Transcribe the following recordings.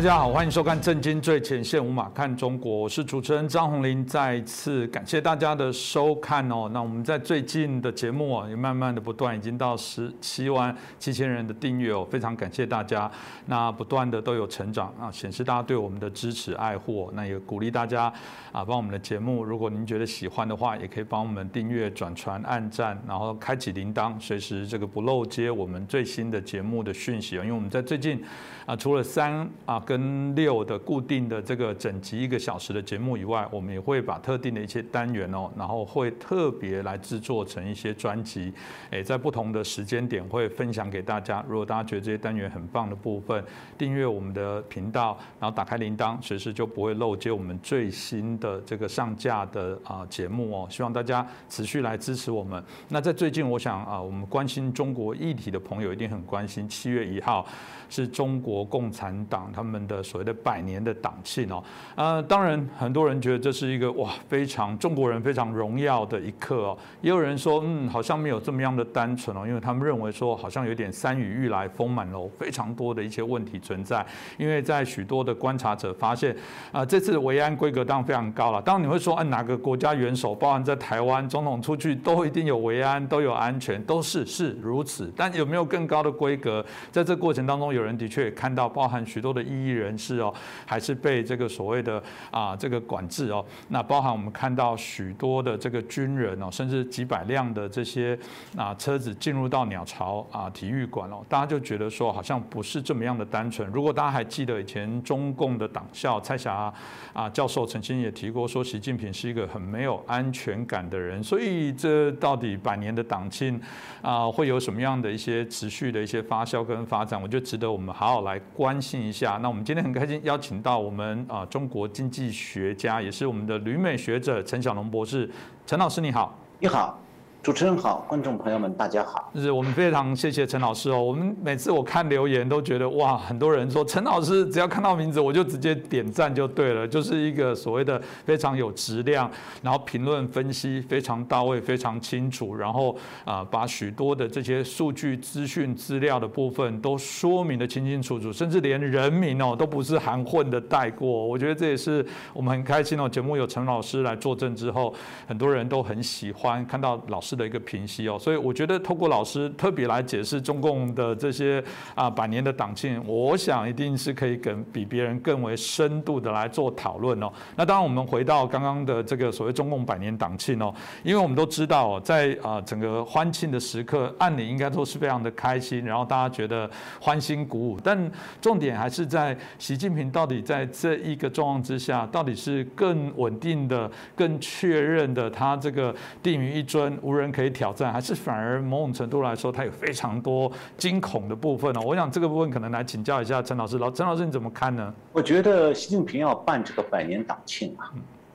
大家好，欢迎收看《震惊最前线》，无马看中国，我是主持人张宏林。再次感谢大家的收看哦。那我们在最近的节目啊，也慢慢的不断，已经到十七万七千人的订阅哦，非常感谢大家。那不断的都有成长啊，显示大家对我们的支持爱护。那也鼓励大家啊，帮我们的节目，如果您觉得喜欢的话，也可以帮我们订阅、转传、按赞，然后开启铃铛，随时这个不漏接我们最新的节目的讯息啊。因为我们在最近啊，除了三啊。跟六的固定的这个整集一个小时的节目以外，我们也会把特定的一些单元哦，然后会特别来制作成一些专辑，诶，在不同的时间点会分享给大家。如果大家觉得这些单元很棒的部分，订阅我们的频道，然后打开铃铛，随时就不会漏接我们最新的这个上架的啊节目哦。希望大家持续来支持我们。那在最近，我想啊，我们关心中国议题的朋友一定很关心，七月一号是中国共产党他们。的所谓的百年的党庆哦，呃，当然很多人觉得这是一个哇非常中国人非常荣耀的一刻哦，也有人说嗯好像没有这么样的单纯哦，因为他们认为说好像有点山雨欲来风满楼，非常多的一些问题存在，因为在许多的观察者发现啊这次的维安规格当然非常高了，当然你会说按哪个国家元首，包含在台湾总统出去都一定有维安都有安全都是是如此，但有没有更高的规格？在这过程当中，有有人的确也看到包含许多的异议。人士哦，还是被这个所谓的啊这个管制哦，那包含我们看到许多的这个军人哦，甚至几百辆的这些啊车子进入到鸟巢啊体育馆哦，大家就觉得说好像不是这么样的单纯。如果大家还记得以前中共的党校蔡霞啊教授曾经也提过说，习近平是一个很没有安全感的人，所以这到底百年的党庆啊会有什么样的一些持续的一些发酵跟发展，我觉得值得我们好好来关心一下。那我们。今天很开心邀请到我们啊中国经济学家，也是我们的旅美学者陈小龙博士，陈老师你好，你好。主持人好，观众朋友们大家好。就是我们非常谢谢陈老师哦。我们每次我看留言都觉得哇，很多人说陈老师只要看到名字我就直接点赞就对了，就是一个所谓的非常有质量，然后评论分析非常到位、非常清楚，然后啊把许多的这些数据、资讯、资料的部分都说明的清清楚楚，甚至连人名哦都不是含混的带过。我觉得这也是我们很开心哦。节目有陈老师来作证之后，很多人都很喜欢看到老师。的一个平息哦，所以我觉得透过老师特别来解释中共的这些啊百年的党庆，我想一定是可以跟比别人更为深度的来做讨论哦。那当然，我们回到刚刚的这个所谓中共百年党庆哦，因为我们都知道，在啊整个欢庆的时刻，按理应该都是非常的开心，然后大家觉得欢欣鼓舞，但重点还是在习近平到底在这一个状况之下，到底是更稳定的、更确认的，他这个定于一尊无人。人可以挑战，还是反而某种程度来说，它有非常多惊恐的部分呢？我想这个部分可能来请教一下陈老师。老陈老师你怎么看呢？我觉得习近平要办这个百年党庆啊，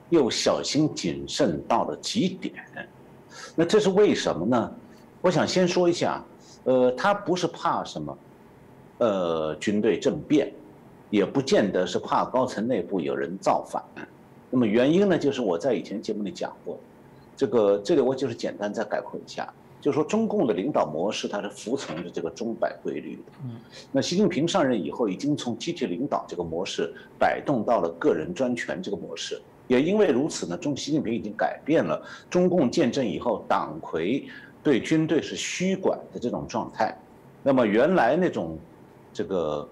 又小心谨慎到了极点。那这是为什么呢？我想先说一下，呃，他不是怕什么，呃，军队政变，也不见得是怕高层内部有人造反。那么原因呢，就是我在以前节目里讲过。这个这里我就是简单再概括一下，就是说中共的领导模式它是服从着这个钟摆规律的。嗯，那习近平上任以后，已经从集体领导这个模式摆动到了个人专权这个模式。也因为如此呢，中习近平已经改变了中共建政以后党魁对军队是虚管的这种状态。那么原来那种这个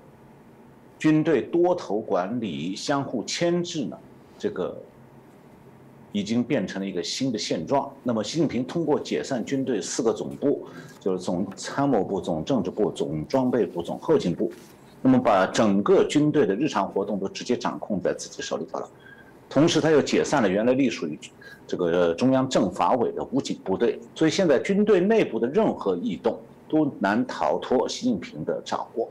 军队多头管理、相互牵制呢，这个。已经变成了一个新的现状。那么，习近平通过解散军队四个总部，就是总参谋部、总政治部、总装备部、总后勤部，那么把整个军队的日常活动都直接掌控在自己手里头了。同时，他又解散了原来隶属于这个中央政法委的武警部队，所以现在军队内部的任何异动都难逃脱习近平的掌握。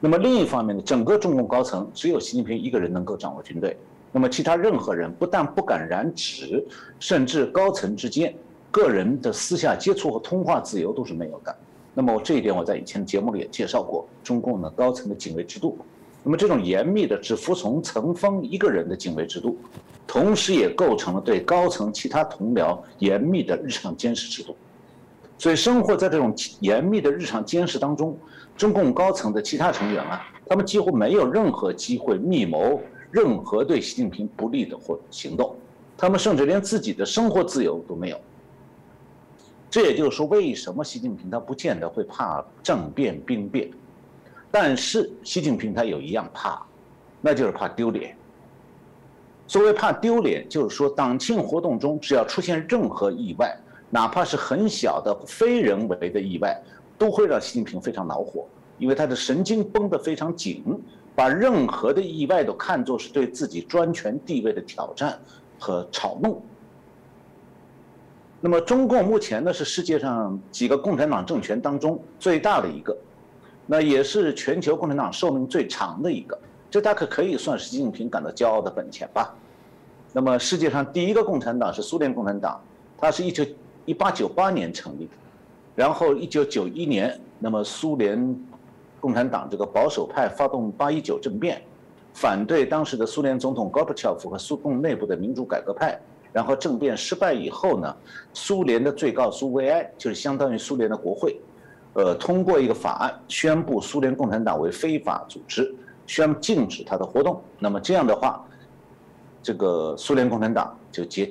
那么，另一方面呢，整个中共高层只有习近平一个人能够掌握军队。那么，其他任何人不但不敢染指，甚至高层之间个人的私下接触和通话自由都是没有的。那么这一点我在以前的节目里也介绍过，中共的高层的警卫制度。那么这种严密的只服从层峰一个人的警卫制度，同时也构成了对高层其他同僚严密的日常监视制度。所以，生活在这种严密的日常监视当中，中共高层的其他成员啊，他们几乎没有任何机会密谋任何对习近平不利的或行动，他们甚至连自己的生活自由都没有。这也就是说，为什么习近平他不见得会怕政变兵变，但是习近平他有一样怕，那就是怕丢脸。所谓怕丢脸，就是说党庆活动中只要出现任何意外，哪怕是很小的非人为的意外。都会让习近平非常恼火，因为他的神经绷得非常紧，把任何的意外都看作是对自己专权地位的挑战和嘲弄。那么，中共目前呢是世界上几个共产党政权当中最大的一个，那也是全球共产党寿命最长的一个，这大概可以算是习近平感到骄傲的本钱吧。那么，世界上第一个共产党是苏联共产党，它是一九一八九八年成立的。然后，一九九一年，那么苏联共产党这个保守派发动八一九政变，反对当时的苏联总统戈尔巴乔夫和苏共内部的民主改革派。然后政变失败以后呢，苏联的最高苏维埃就是相当于苏联的国会，呃，通过一个法案，宣布苏联共产党为非法组织，宣禁止它的活动。那么这样的话，这个苏联共产党就解，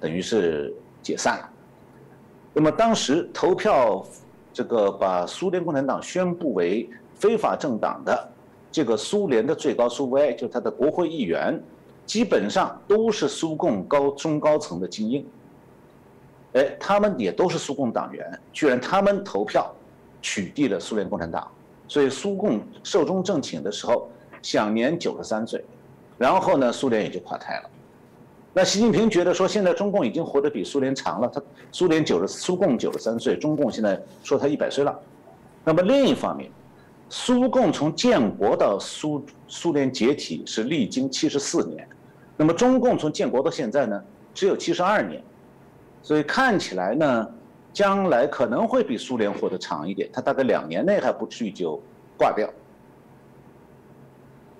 等于是解散了。那么当时投票，这个把苏联共产党宣布为非法政党的这个苏联的最高苏维埃，就是他的国会议员，基本上都是苏共高中高层的精英。哎，他们也都是苏共党员，居然他们投票取缔了苏联共产党，所以苏共寿终正寝的时候享年九十三岁，然后呢，苏联也就垮台了。那习近平觉得说，现在中共已经活得比苏联长了。他苏联九十，苏共九十三岁，中共现在说他一百岁了。那么另一方面，苏共从建国到苏苏联解体是历经七十四年，那么中共从建国到现在呢，只有七十二年，所以看起来呢，将来可能会比苏联活得长一点。他大概两年内还不至于就挂掉。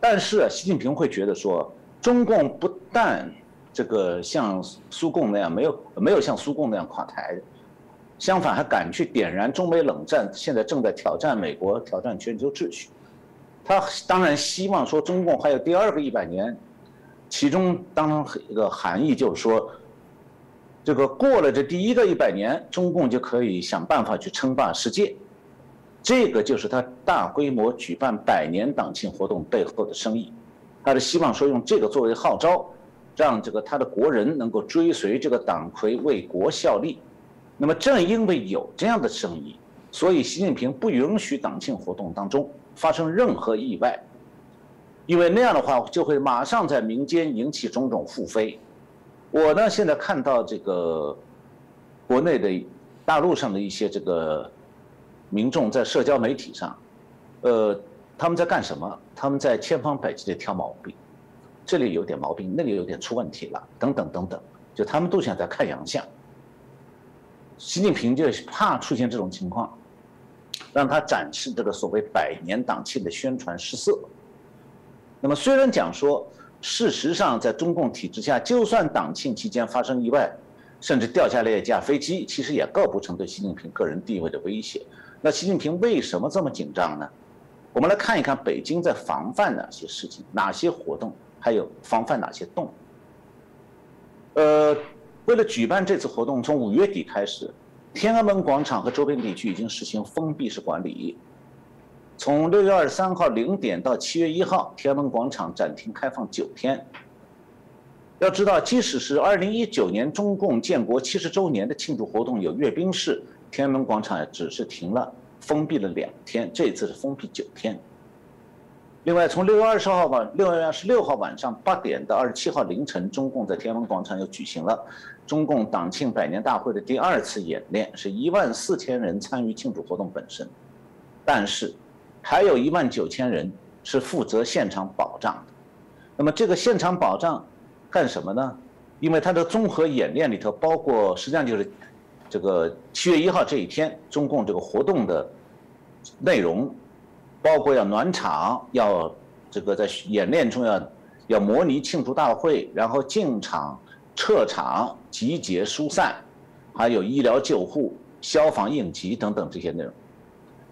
但是，习近平会觉得说，中共不但这个像苏共那样没有没有像苏共那样垮台，相反还敢去点燃中美冷战，现在正在挑战美国，挑战全球秩序。他当然希望说中共还有第二个一百年，其中当然一个含义就是说，这个过了这第一个一百年，中共就可以想办法去称霸世界。这个就是他大规模举办百年党庆活动背后的生意，他是希望说用这个作为号召。让这个他的国人能够追随这个党魁为国效力，那么正因为有这样的声音，所以习近平不允许党庆活动当中发生任何意外，因为那样的话就会马上在民间引起种种复非。我呢现在看到这个国内的大陆上的一些这个民众在社交媒体上，呃，他们在干什么？他们在千方百计的挑毛病。这里有点毛病，那里有点出问题了，等等等等，就他们都想在看洋相。习近平就怕出现这种情况，让他展示这个所谓百年党庆的宣传失色。那么虽然讲说，事实上在中共体制下，就算党庆期间发生意外，甚至掉下来一架飞机，其实也构不成对习近平个人地位的威胁。那习近平为什么这么紧张呢？我们来看一看北京在防范哪些事情，哪些活动。还有防范哪些洞？呃，为了举办这次活动，从五月底开始，天安门广场和周边地区已经实行封闭式管理。从六月二十三号零点到七月一号，天安门广场暂停开放九天。要知道，即使是二零一九年中共建国七十周年的庆祝活动有阅兵式，天安门广场也只是停了封闭了两天，这次是封闭九天。另外，从六月二十号晚六月二十六号晚上八点到二十七号凌晨，中共在天安门广场又举行了中共党庆百年大会的第二次演练，是一万四千人参与庆祝活动本身，但是还有一万九千人是负责现场保障的。那么这个现场保障干什么呢？因为它的综合演练里头包括，实际上就是这个七月一号这一天，中共这个活动的内容。包括要暖场，要这个在演练中要要模拟庆祝大会，然后进场、撤场、集结、疏散，还有医疗救护、消防应急等等这些内容。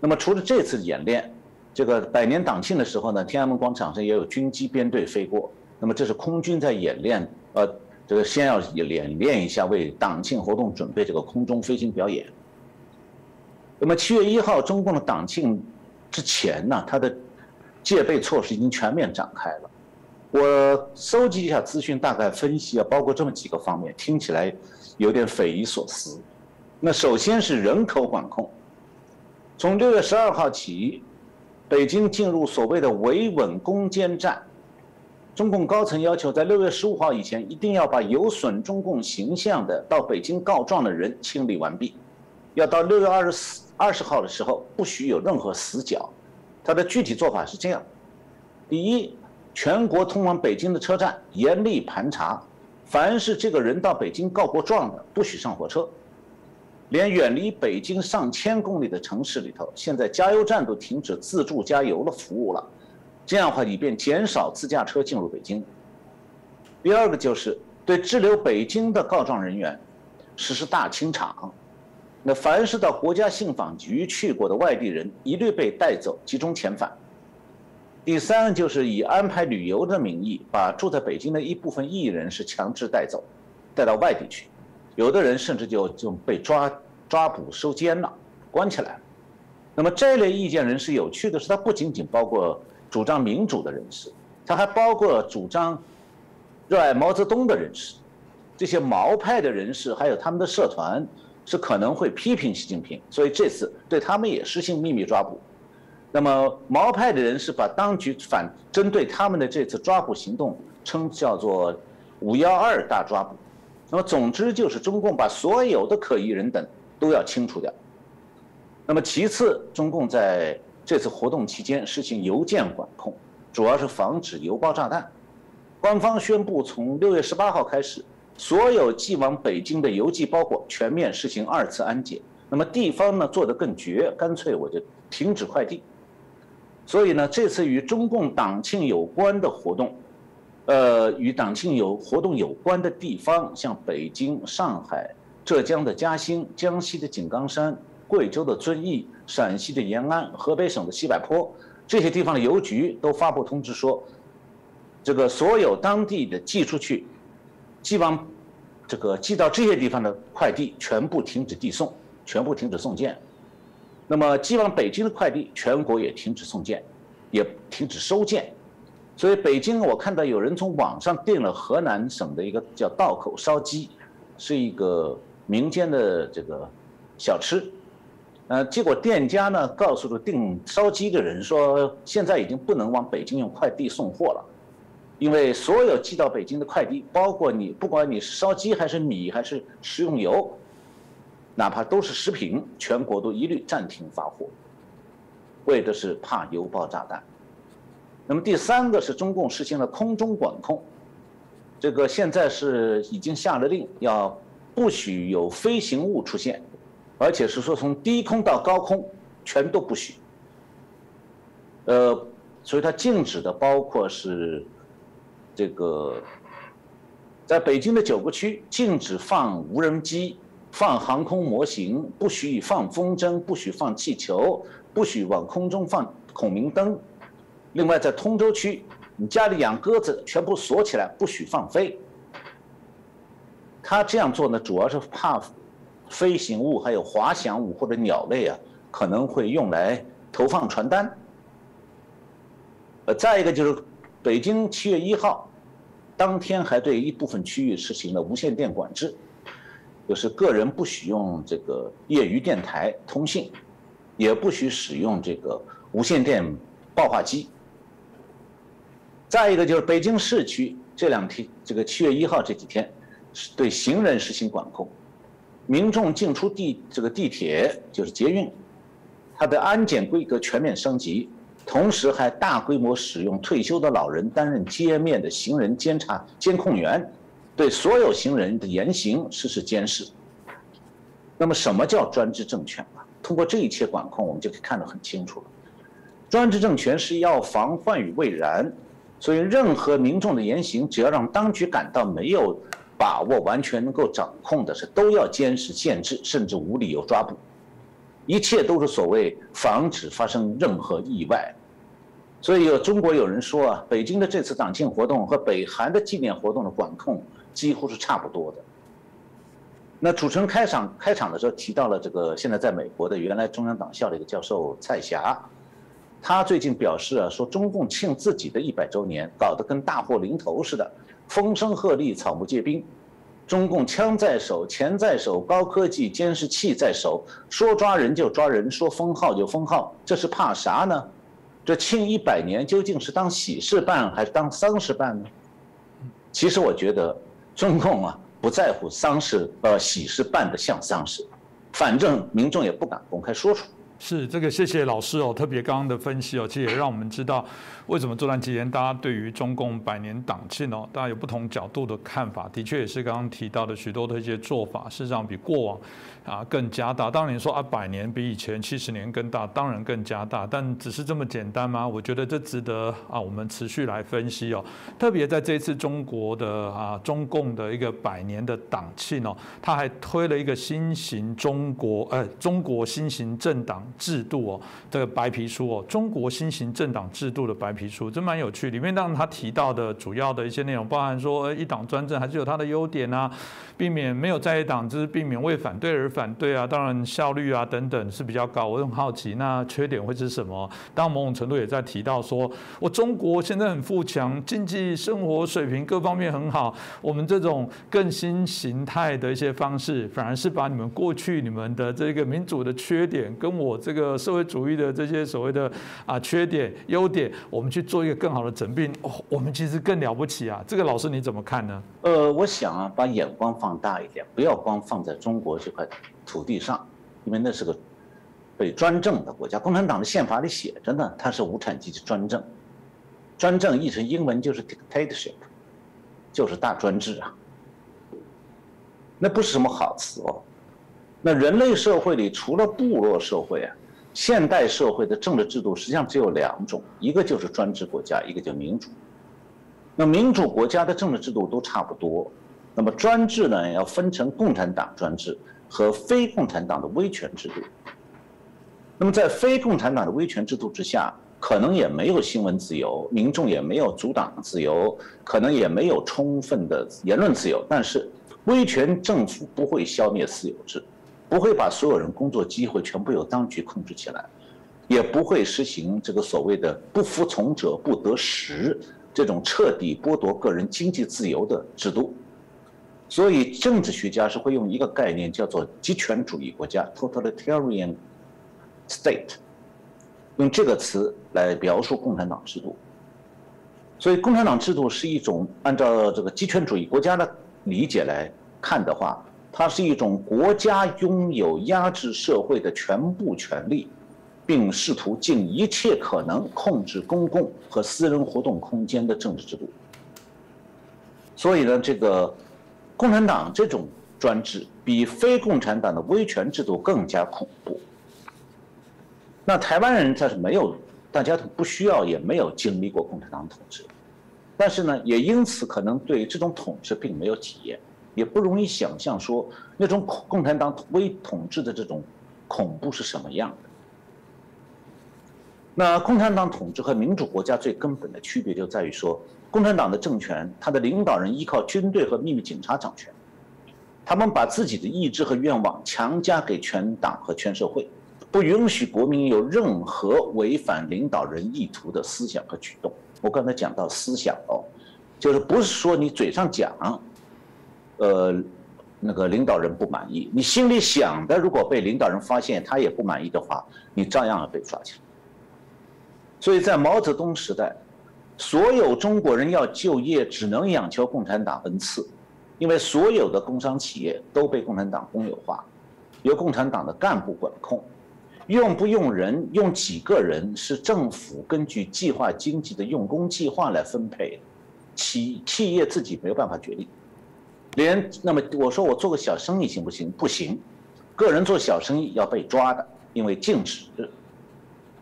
那么除了这次演练，这个百年党庆的时候呢，天安门广场上也有军机编队飞过。那么这是空军在演练，呃，这个先要演练一下为党庆活动准备这个空中飞行表演。那么七月一号中共的党庆之前呢，它的戒备措施已经全面展开了。我搜集一下资讯，大概分析啊，包括这么几个方面，听起来有点匪夷所思。那首先是人口管控，从六月十二号起，北京进入所谓的维稳攻坚战。中共高层要求，在六月十五号以前，一定要把有损中共形象的到北京告状的人清理完毕。要到六月二十四、二十号的时候，不许有任何死角。它的具体做法是这样：第一，全国通往北京的车站严厉盘查，凡是这个人到北京告过状的，不许上火车。连远离北京上千公里的城市里头，现在加油站都停止自助加油的服务了。这样的话，以便减少自驾车进入北京。第二个就是对滞留北京的告状人员实施大清场，那凡是到国家信访局去过的外地人，一律被带走集中遣返。第三就是以安排旅游的名义，把住在北京的一部分异议人是强制带走，带到外地去，有的人甚至就就被抓抓捕收监了，关起来了。那么这类意见人士有趣的是，他不仅仅包括。主张民主的人士，他还包括主张热爱毛泽东的人士，这些毛派的人士，还有他们的社团，是可能会批评习近平，所以这次对他们也实行秘密抓捕。那么毛派的人是把当局反针对他们的这次抓捕行动称叫做“五幺二大抓捕”。那么总之就是中共把所有的可疑人等都要清除掉。那么其次，中共在。这次活动期间实行邮件管控，主要是防止邮包炸弹。官方宣布，从六月十八号开始，所有寄往北京的邮寄包裹全面实行二次安检。那么地方呢做得更绝，干脆我就停止快递。所以呢，这次与中共党庆有关的活动，呃，与党庆有活动有关的地方，像北京、上海、浙江的嘉兴、江西的井冈山。贵州的遵义、陕西的延安、河北省的西柏坡，这些地方的邮局都发布通知说，这个所有当地的寄出去、寄往这个寄到这些地方的快递全部停止递送，全部停止送件。那么寄往北京的快递，全国也停止送件，也停止收件。所以北京，我看到有人从网上订了河南省的一个叫道口烧鸡，是一个民间的这个小吃。呃，结果店家呢告诉了订烧鸡的人说，现在已经不能往北京用快递送货了，因为所有寄到北京的快递，包括你不管你是烧鸡还是米还是食用油，哪怕都是食品，全国都一律暂停发货，为的是怕邮爆炸弹。那么第三个是中共实行了空中管控，这个现在是已经下了令，要不许有飞行物出现。而且是说从低空到高空全都不许，呃，所以它禁止的包括是这个，在北京的九个区禁止放无人机、放航空模型，不许放风筝，不许放气球，不许往空中放孔明灯。另外，在通州区，你家里养鸽子全部锁起来，不许放飞。他这样做呢，主要是怕。飞行物还有滑翔物或者鸟类啊，可能会用来投放传单。呃，再一个就是北京七月一号当天还对一部分区域实行了无线电管制，就是个人不许用这个业余电台通信，也不许使用这个无线电报话机。再一个就是北京市区这两天，这个七月一号这几天是对行人实行管控。民众进出地这个地铁就是捷运，它的安检规格全面升级，同时还大规模使用退休的老人担任街面的行人监察监控员，对所有行人的言行实施监视。那么什么叫专制政权啊？通过这一切管控，我们就可以看得很清楚了。专制政权是要防患于未然，所以任何民众的言行，只要让当局感到没有。把握完全能够掌控的是，都要监视、限制，甚至无理由抓捕。一切都是所谓防止发生任何意外。所以有中国有人说啊，北京的这次党庆活动和北韩的纪念活动的管控几乎是差不多的。那主持人开场开场的时候提到了这个现在在美国的原来中央党校的一个教授蔡霞，他最近表示啊，说中共庆自己的一百周年搞得跟大祸临头似的，风声鹤唳，草木皆兵。中共枪在手，钱在手，高科技监视器在手，说抓人就抓人，说封号就封号，这是怕啥呢？这庆一百年究竟是当喜事办还是当丧事办呢？其实我觉得中共啊不在乎丧事呃喜事办的像丧事，反正民众也不敢公开说出来。是这个，谢谢老师哦，特别刚刚的分析哦，其实也让我们知道为什么这段期间大家对于中共百年党庆哦，大家有不同角度的看法，的确也是刚刚提到的许多的一些做法，事实上比过往。啊，更加大。当然你说啊，百年比以前七十年更大，当然更加大。但只是这么简单吗？我觉得这值得啊，我们持续来分析哦。特别在这一次中国的啊，中共的一个百年的党庆哦，他还推了一个新型中国呃中国新型政党制度哦，这个白皮书哦，中国新型政党制度的白皮书，真蛮有趣。里面当然他提到的主要的一些内容，包含说一党专政还是有它的优点啊，避免没有在野党，就是避免为反对而。反对啊，当然效率啊等等是比较高。我很好奇，那缺点会是什么？当某种程度也在提到说，我中国现在很富强，经济生活水平各方面很好。我们这种更新形态的一些方式，反而是把你们过去你们的这个民主的缺点，跟我这个社会主义的这些所谓的啊缺点优点，我们去做一个更好的整并。哦，我们其实更了不起啊！这个老师你怎么看呢？呃，我想啊，把眼光放大一点，不要光放在中国这块。土地上，因为那是个被专政的国家。共产党的宪法里写着呢，它是无产阶级专政。专政译成英文就是 dictatorship，就是大专制啊。那不是什么好词哦。那人类社会里除了部落社会啊，现代社会的政治制度实际上只有两种，一个就是专制国家，一个叫民主。那民主国家的政治制度都差不多，那么专制呢，要分成共产党专制。和非共产党的威权制度。那么，在非共产党的威权制度之下，可能也没有新闻自由，民众也没有阻挡自由，可能也没有充分的言论自由。但是，威权政府不会消灭私有制，不会把所有人工作机会全部由当局控制起来，也不会实行这个所谓的“不服从者不得食”这种彻底剥夺个人经济自由的制度。所以，政治学家是会用一个概念叫做极权主义国家 （totalitarian state），用这个词来描述共产党制度。所以，共产党制度是一种按照这个极权主义国家的理解来看的话，它是一种国家拥有压制社会的全部权利，并试图尽一切可能控制公共和私人活动空间的政治制度。所以呢，这个。共产党这种专制比非共产党的威权制度更加恐怖。那台湾人他是没有，大家都不需要，也没有经历过共产党统治，但是呢，也因此可能对这种统治并没有体验，也不容易想象说那种共产党威统治的这种恐怖是什么样的。那共产党统治和民主国家最根本的区别就在于说。共产党的政权，他的领导人依靠军队和秘密警察掌权，他们把自己的意志和愿望强加给全党和全社会，不允许国民有任何违反领导人意图的思想和举动。我刚才讲到思想哦，就是不是说你嘴上讲，呃，那个领导人不满意，你心里想的，如果被领导人发现他也不满意的话，你照样要被抓起来。所以在毛泽东时代。所有中国人要就业，只能仰求共产党恩赐，因为所有的工商企业都被共产党公有化，由共产党的干部管控，用不用人，用几个人是政府根据计划经济的用工计划来分配，企企业自己没有办法决定，连那么我说我做个小生意行不行？不行，个人做小生意要被抓的，因为禁止。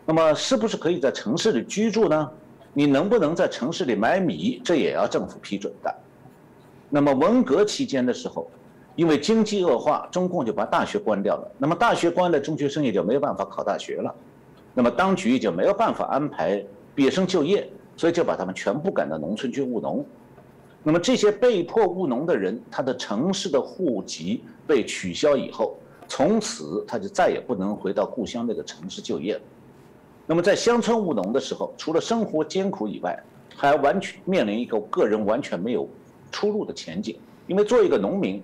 那么是不是可以在城市里居住呢？你能不能在城市里买米？这也要政府批准的。那么文革期间的时候，因为经济恶化，中共就把大学关掉了。那么大学关了，中学生也就没有办法考大学了。那么当局就没有办法安排毕业生就业，所以就把他们全部赶到农村去务农。那么这些被迫务农的人，他的城市的户籍被取消以后，从此他就再也不能回到故乡那个城市就业了。那么在乡村务农的时候，除了生活艰苦以外，还完全面临一个个人完全没有出路的前景。因为作为一个农民，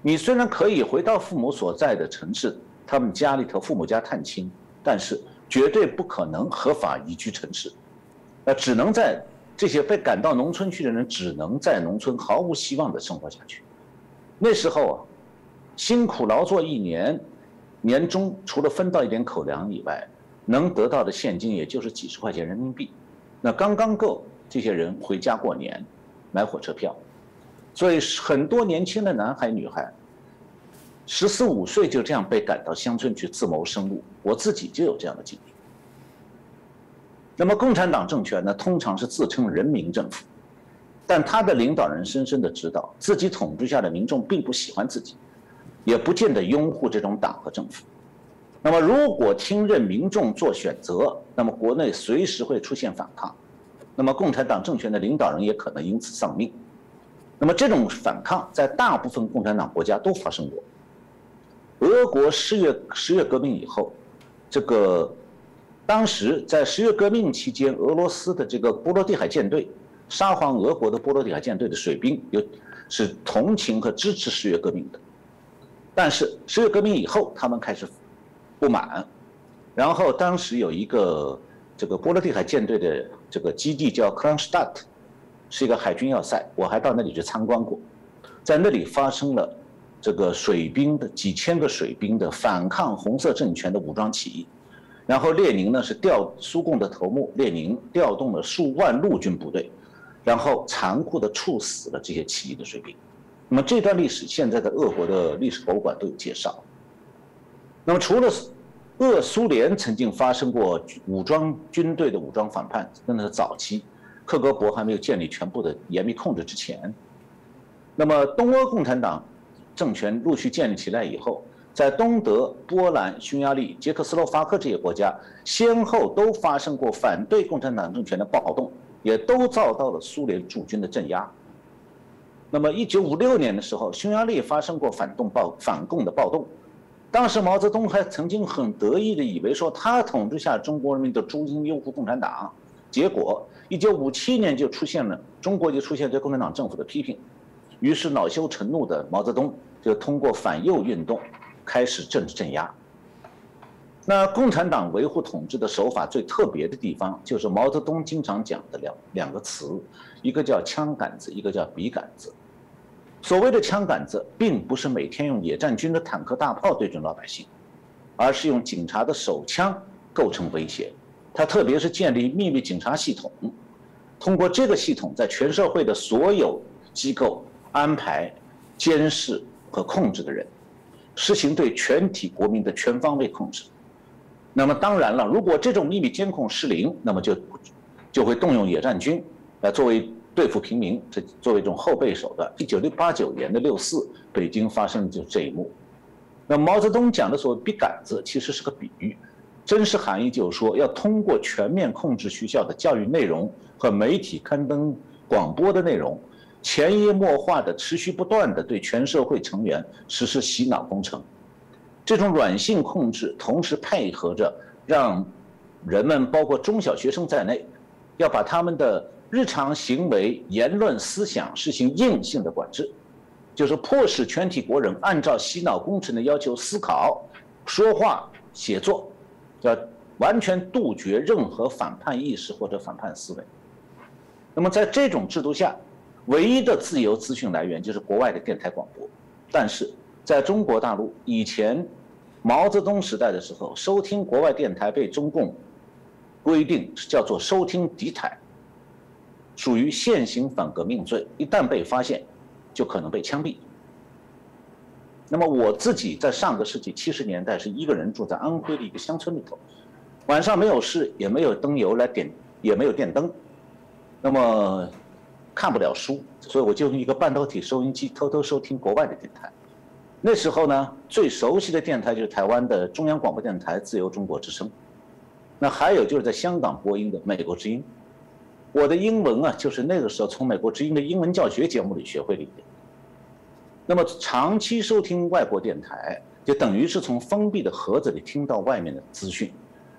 你虽然可以回到父母所在的城市，他们家里头父母家探亲，但是绝对不可能合法移居城市，那，只能在。这些被赶到农村去的人，只能在农村毫无希望的生活下去。那时候啊，辛苦劳作一年，年终除了分到一点口粮以外，能得到的现金也就是几十块钱人民币，那刚刚够这些人回家过年，买火车票。所以很多年轻的男孩女孩，十四五岁就这样被赶到乡村去自谋生路。我自己就有这样的经历。那么，共产党政权呢，通常是自称人民政府，但他的领导人深深的知道，自己统治下的民众并不喜欢自己，也不见得拥护这种党和政府。那么，如果听任民众做选择，那么国内随时会出现反抗，那么共产党政权的领导人也可能因此丧命。那么，这种反抗在大部分共产党国家都发生过。俄国十月十月革命以后，这个。当时在十月革命期间，俄罗斯的这个波罗的海舰队，沙皇俄国的波罗的海舰队的水兵有是同情和支持十月革命的，但是十月革命以后，他们开始不满，然后当时有一个这个波罗的海舰队的这个基地叫克朗施塔特，是一个海军要塞，我还到那里去参观过，在那里发生了这个水兵的几千个水兵的反抗红色政权的武装起义。然后列宁呢是调苏共的头目，列宁调动了数万陆军部队，然后残酷地处死了这些起义的水兵。那么这段历史，现在的俄国的历史博物馆都有介绍。那么除了俄苏联曾经发生过武装军队的武装反叛，那是早期，克格勃还没有建立全部的严密控制之前。那么东欧共产党政权陆续建立起来以后。在东德、波兰、匈牙利、捷克斯洛伐克这些国家，先后都发生过反对共产党政权的暴动，也都遭到了苏联驻军的镇压。那么，一九五六年的时候，匈牙利发生过反动暴反共的暴动，当时毛泽东还曾经很得意的以为说他统治下中国人民的诸心拥护共产党，结果一九五七年就出现了中国就出现对共产党政府的批评，于是恼羞成怒的毛泽东就通过反右运动。开始政治镇压。那共产党维护统治的手法最特别的地方，就是毛泽东经常讲的两两个词，一个叫枪杆子，一个叫笔杆子。所谓的枪杆子，并不是每天用野战军的坦克大炮对准老百姓，而是用警察的手枪构成威胁。他特别是建立秘密警察系统，通过这个系统，在全社会的所有机构安排监视和控制的人。实行对全体国民的全方位控制。那么当然了，如果这种秘密监控失灵，那么就就会动用野战军来作为对付平民，这作为一种后备手段。一九六八九年的六四，北京发生的就是这一幕。那毛泽东讲的所谓“笔杆子”，其实是个比喻，真实含义就是说，要通过全面控制学校的教育内容和媒体刊登广播的内容。潜移默化的、持续不断的对全社会成员实施洗脑工程，这种软性控制同时配合着让人们，包括中小学生在内，要把他们的日常行为、言论、思想实行硬性的管制，就是迫使全体国人按照洗脑工程的要求思考、说话、写作，要完全杜绝任何反叛意识或者反叛思维。那么在这种制度下，唯一的自由资讯来源就是国外的电台广播，但是在中国大陆以前，毛泽东时代的时候，收听国外电台被中共规定是叫做收听敌台，属于现行反革命罪，一旦被发现，就可能被枪毙。那么我自己在上个世纪七十年代是一个人住在安徽的一个乡村里头，晚上没有事，也没有灯油来点，也没有电灯，那么。看不了书，所以我就用一个半导体收音机偷偷收听国外的电台。那时候呢，最熟悉的电台就是台湾的中央广播电台自由中国之声，那还有就是在香港播音的美国之音。我的英文啊，就是那个时候从美国之音的英文教学节目里学会的。那么长期收听外国电台，就等于是从封闭的盒子里听到外面的资讯，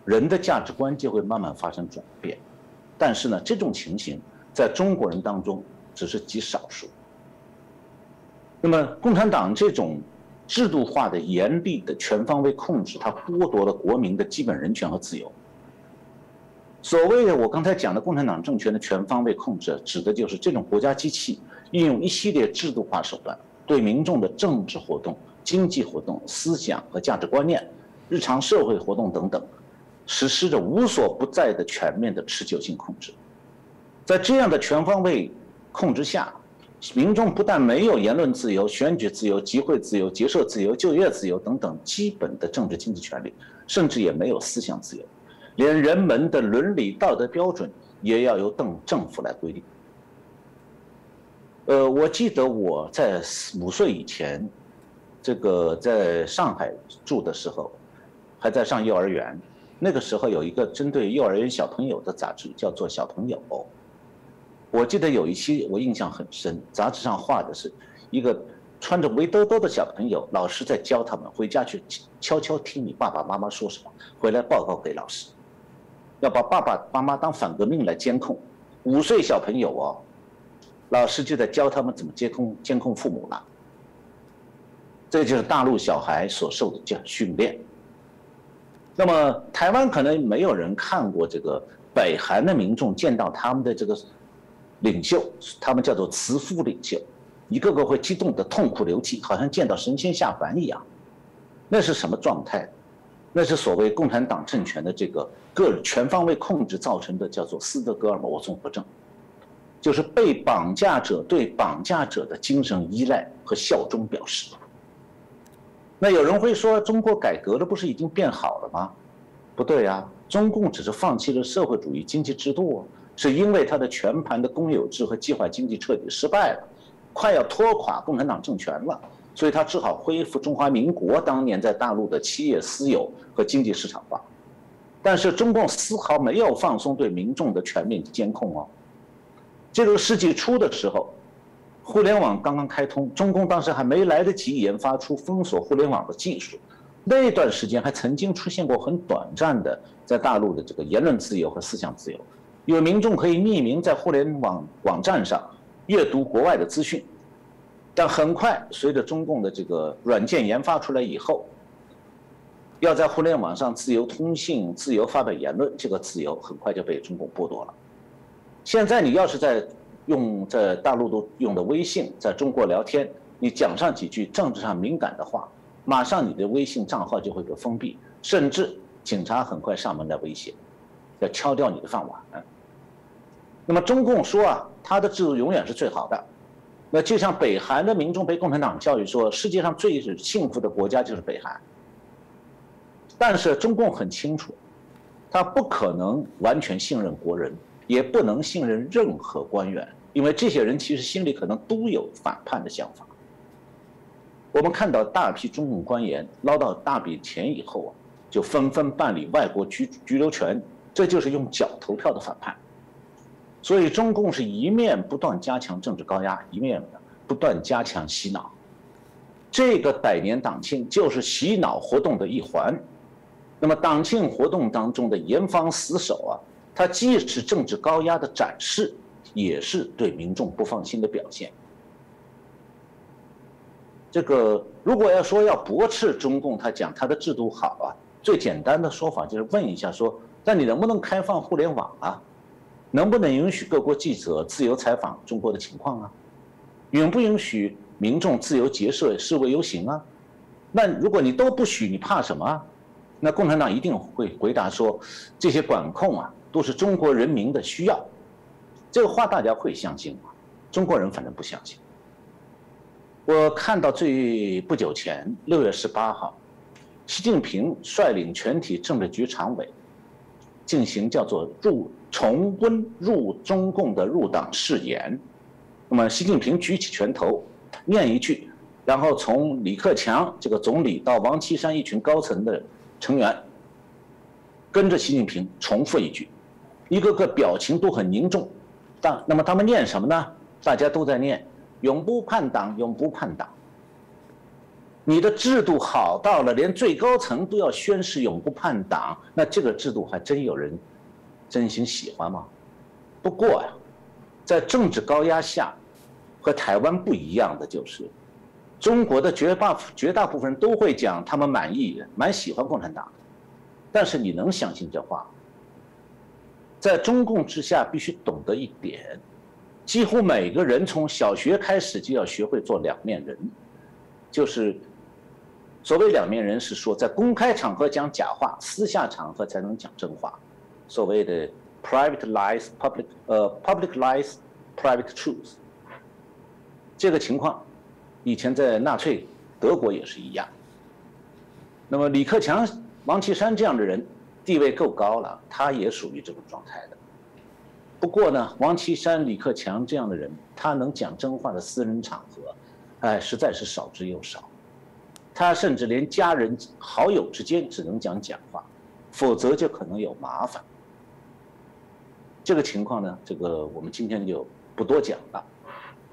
人的价值观就会慢慢发生转变。但是呢，这种情形在中国人当中只是极少数。那么共产党这种。制度化的、严厉的、全方位控制，它剥夺了国民的基本人权和自由。所谓的我刚才讲的共产党政权的全方位控制，指的就是这种国家机器运用一系列制度化手段，对民众的政治活动、经济活动、思想和价值观念、日常社会活动等等，实施着无所不在的全面的持久性控制。在这样的全方位控制下。民众不但没有言论自由、选举自由、集会自由、结社自由、就业自由等等基本的政治经济权利，甚至也没有思想自由，连人们的伦理道德标准也要由政政府来规定。呃，我记得我在五岁以前，这个在上海住的时候，还在上幼儿园，那个时候有一个针对幼儿园小朋友的杂志，叫做《小朋友》。我记得有一期我印象很深，杂志上画的是一个穿着围兜兜的小朋友，老师在教他们回家去悄悄听你爸爸妈妈说什么，回来报告给老师，要把爸爸妈妈当反革命来监控。五岁小朋友哦，老师就在教他们怎么监控监控父母了。这就是大陆小孩所受的教训练。那么台湾可能没有人看过这个北韩的民众见到他们的这个。领袖，他们叫做慈父领袖，一个个会激动的痛哭流涕，好像见到神仙下凡一样。那是什么状态？那是所谓共产党政权的这个各全方位控制造成的，叫做斯德哥尔摩综合症，就是被绑架者对绑架者的精神依赖和效忠表示。那有人会说，中国改革了，不是已经变好了吗？不对啊，中共只是放弃了社会主义经济制度。是因为他的全盘的公有制和计划经济彻底失败了，快要拖垮共产党政权了，所以他只好恢复中华民国当年在大陆的企业私有和经济市场化。但是中共丝毫没有放松对民众的全面监控哦。这个世纪初的时候，互联网刚刚开通，中共当时还没来得及研发出封锁互联网的技术，那段时间还曾经出现过很短暂的在大陆的这个言论自由和思想自由。有民众可以匿名在互联网网站上阅读国外的资讯，但很快随着中共的这个软件研发出来以后，要在互联网上自由通信、自由发表言论，这个自由很快就被中共剥夺了。现在你要是在用在大陆都用的微信，在中国聊天，你讲上几句政治上敏感的话，马上你的微信账号就会被封闭，甚至警察很快上门来威胁，要敲掉你的饭碗。那么中共说啊，他的制度永远是最好的。那就像北韩的民众被共产党教育说，世界上最幸福的国家就是北韩。但是中共很清楚，他不可能完全信任国人，也不能信任任何官员，因为这些人其实心里可能都有反叛的想法。我们看到大批中共官员捞到大笔钱以后啊，就纷纷办理外国居居留权，这就是用脚投票的反叛。所以，中共是一面不断加强政治高压，一面不断加强洗脑。这个百年党庆就是洗脑活动的一环。那么，党庆活动当中的严防死守啊，它既是政治高压的展示，也是对民众不放心的表现。这个如果要说要驳斥中共，他讲他的制度好啊，最简单的说法就是问一下说：那你能不能开放互联网啊？能不能允许各国记者自由采访中国的情况啊？允不允许民众自由结社、示威游行啊？那如果你都不许，你怕什么？那共产党一定会回答说，这些管控啊，都是中国人民的需要。这个话大家会相信吗？中国人反正不相信。我看到最不久前六月十八号，习近平率领全体政治局常委进行叫做入。重温入中共的入党誓言，那么习近平举起拳头，念一句：“然后从李克强这个总理到王岐山一群高层的成员，跟着习近平重复一句，一个个表情都很凝重。但那么他们念什么呢？大家都在念“永不叛党，永不叛党”。你的制度好到了，连最高层都要宣誓永不叛党，那这个制度还真有人真心喜欢吗？不过呀，在政治高压下，和台湾不一样的就是。中国的绝大绝大部分人都会讲他们满意、蛮喜欢共产党，但是你能相信这话？在中共之下，必须懂得一点，几乎每个人从小学开始就要学会做两面人，就是所谓两面人是说在公开场合讲假话，私下场合才能讲真话，所谓的 private lies public 呃 public lies private truth，这个情况。以前在纳粹德国也是一样。那么李克强、王岐山这样的人地位够高了，他也属于这种状态的。不过呢，王岐山、李克强这样的人，他能讲真话的私人场合，哎，实在是少之又少。他甚至连家人、好友之间只能讲假话，否则就可能有麻烦。这个情况呢，这个我们今天就不多讲了，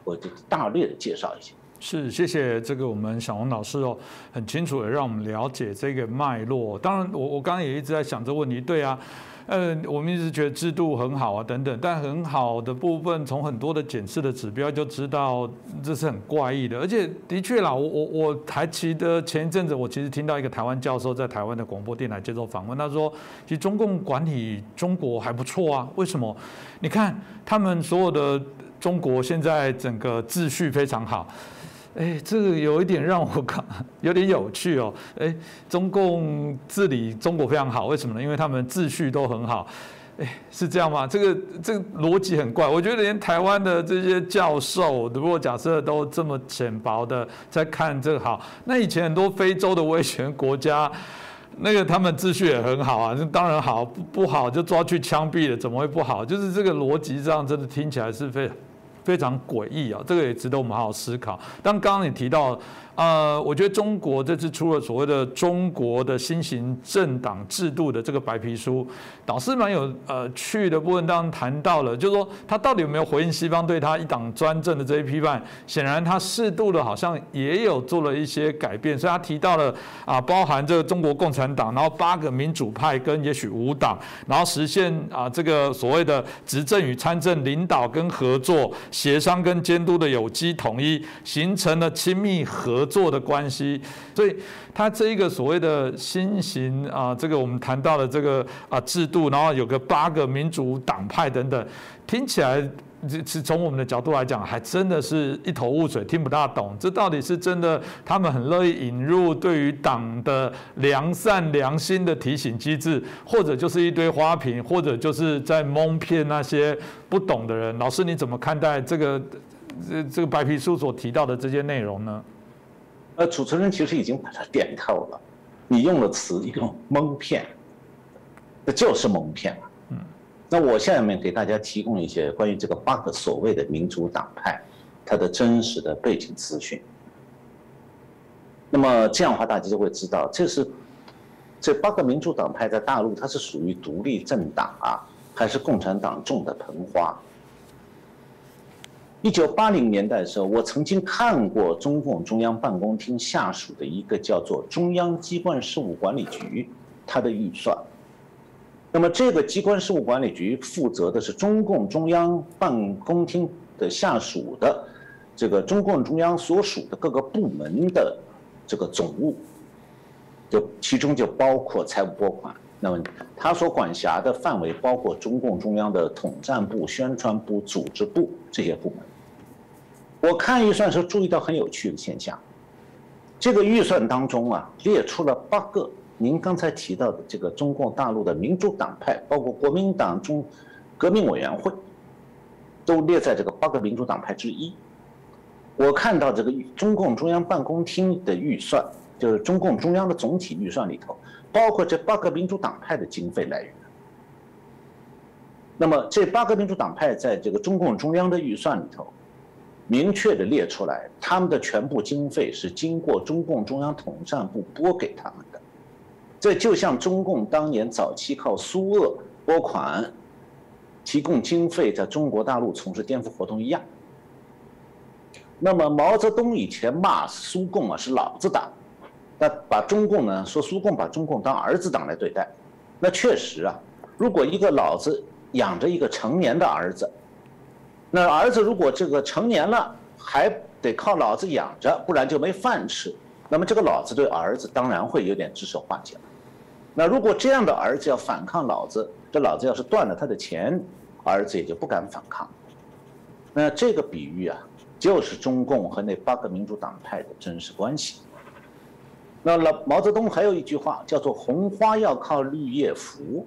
我就大略的介绍一下。是，谢谢这个我们小王老师哦，很清楚的让我们了解这个脉络。当然，我我刚刚也一直在想这个问题，对啊，呃，我们一直觉得制度很好啊，等等，但很好的部分，从很多的检视的指标就知道这是很怪异的。而且的确啦，我我我还记得前一阵子，我其实听到一个台湾教授在台湾的广播电台接受访问，他说，其实中共管理中国还不错啊，为什么？你看他们所有的中国现在整个秩序非常好。哎，这个有一点让我看有点有趣哦。哎，中共治理中国非常好，为什么呢？因为他们秩序都很好。哎，是这样吗？这个这个逻辑很怪。我觉得连台湾的这些教授，如果假设都这么浅薄的在看这个好，那以前很多非洲的威权国家，那个他们秩序也很好啊。那当然好，不不好就抓去枪毙了，怎么会不好？就是这个逻辑上真的听起来是非常。非常诡异啊，这个也值得我们好好思考。但刚刚你提到。呃，我觉得中国这次出了所谓的中国的新型政党制度的这个白皮书，导师蛮有呃趣的部分，当然谈到了，就是说他到底有没有回应西方对他一党专政的这些批判？显然他适度的好像也有做了一些改变，所以他提到了啊，包含这个中国共产党，然后八个民主派跟也许五党，然后实现啊这个所谓的执政与参政领导跟合作、协商跟监督的有机统一，形成了亲密合。合作的关系，所以他这一个所谓的新型啊，这个我们谈到了这个啊制度，然后有个八个民主党派等等，听起来是从我们的角度来讲，还真的是一头雾水，听不大懂。这到底是真的？他们很乐意引入对于党的良善良心的提醒机制，或者就是一堆花瓶，或者就是在蒙骗那些不懂的人。老师，你怎么看待这个这这个白皮书所提到的这些内容呢？呃，主持人其实已经把它点透了，你用的词一个蒙骗，那就是蒙骗了。嗯，那我下面给大家提供一些关于这个八个所谓的民主党派，它的真实的背景资讯。那么这样的话，大家就会知道，这是这八个民主党派在大陆它是属于独立政党啊，还是共产党种的盆花？一九八零年代的时候，我曾经看过中共中央办公厅下属的一个叫做中央机关事务管理局，它的预算。那么这个机关事务管理局负责的是中共中央办公厅的下属的这个中共中央所属的各个部门的这个总务，就其中就包括财务拨款。那么他所管辖的范围包括中共中央的统战部、宣传部、组织部这些部门。我看预算时候注意到很有趣的现象，这个预算当中啊列出了八个您刚才提到的这个中共大陆的民主党派，包括国民党中革命委员会，都列在这个八个民主党派之一。我看到这个中共中央办公厅的预算，就是中共中央的总体预算里头，包括这八个民主党派的经费来源。那么这八个民主党派在这个中共中央的预算里头。明确的列出来，他们的全部经费是经过中共中央统战部拨给他们的。这就像中共当年早期靠苏俄拨款提供经费，在中国大陆从事颠覆活动一样。那么毛泽东以前骂苏共啊是老子党，那把中共呢说苏共把中共当儿子党来对待，那确实啊，如果一个老子养着一个成年的儿子，那儿子如果这个成年了还得靠老子养着，不然就没饭吃，那么这个老子对儿子当然会有点指手画脚。那如果这样的儿子要反抗老子，这老子要是断了他的钱，儿子也就不敢反抗。那这个比喻啊。就是中共和那八个民主党派的真实关系。那老毛泽东还有一句话叫做“红花要靠绿叶扶”，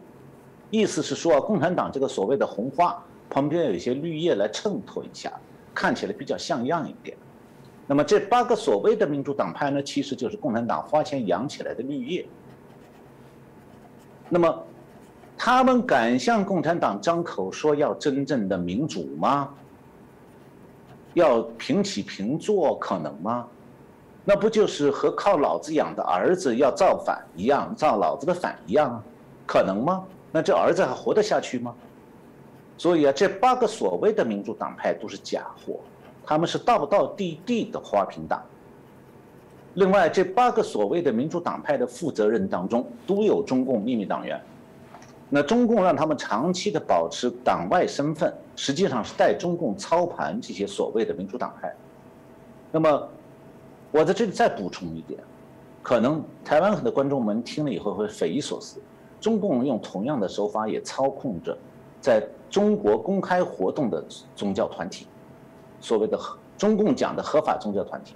意思是说共产党这个所谓的红花旁边有一些绿叶来衬托一下，看起来比较像样一点。那么这八个所谓的民主党派呢，其实就是共产党花钱养起来的绿叶。那么，他们敢向共产党张口说要真正的民主吗？要平起平坐可能吗？那不就是和靠老子养的儿子要造反一样，造老子的反一样啊？可能吗？那这儿子还活得下去吗？所以啊，这八个所谓的民主党派都是假货，他们是道道地地的花瓶党。另外，这八个所谓的民主党派的负责人当中，都有中共秘密党员。那中共让他们长期的保持党外身份，实际上是带中共操盘这些所谓的民主党派。那么，我在这里再补充一点，可能台湾很多观众们听了以后会匪夷所思：中共用同样的手法也操控着在中国公开活动的宗教团体，所谓的中共讲的合法宗教团体。